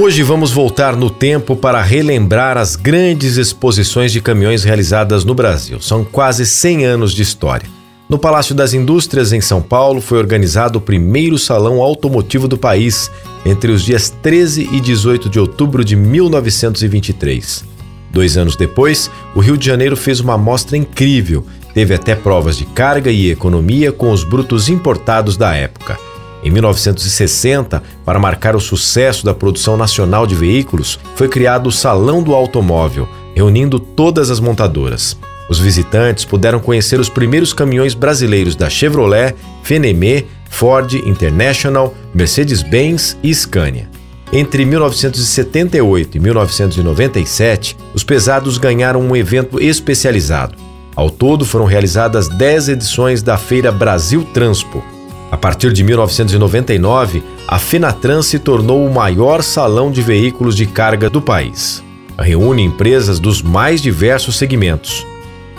Hoje vamos voltar no tempo para relembrar as grandes exposições de caminhões realizadas no Brasil. São quase 100 anos de história. No Palácio das Indústrias, em São Paulo, foi organizado o primeiro salão automotivo do país, entre os dias 13 e 18 de outubro de 1923. Dois anos depois, o Rio de Janeiro fez uma amostra incrível. Teve até provas de carga e economia com os brutos importados da época. Em 1960, para marcar o sucesso da produção nacional de veículos, foi criado o Salão do Automóvel, reunindo todas as montadoras. Os visitantes puderam conhecer os primeiros caminhões brasileiros da Chevrolet, Fenemé, Ford, International, Mercedes-Benz e Scania. Entre 1978 e 1997, os pesados ganharam um evento especializado. Ao todo, foram realizadas 10 edições da Feira Brasil Transpo, a partir de 1999, a Fenatran se tornou o maior salão de veículos de carga do país. Reúne empresas dos mais diversos segmentos.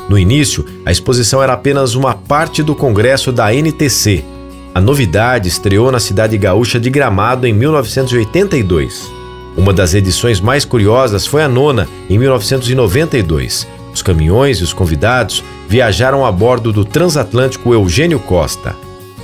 No início, a exposição era apenas uma parte do congresso da NTC. A novidade estreou na cidade gaúcha de Gramado em 1982. Uma das edições mais curiosas foi a nona, em 1992. Os caminhões e os convidados viajaram a bordo do transatlântico Eugênio Costa.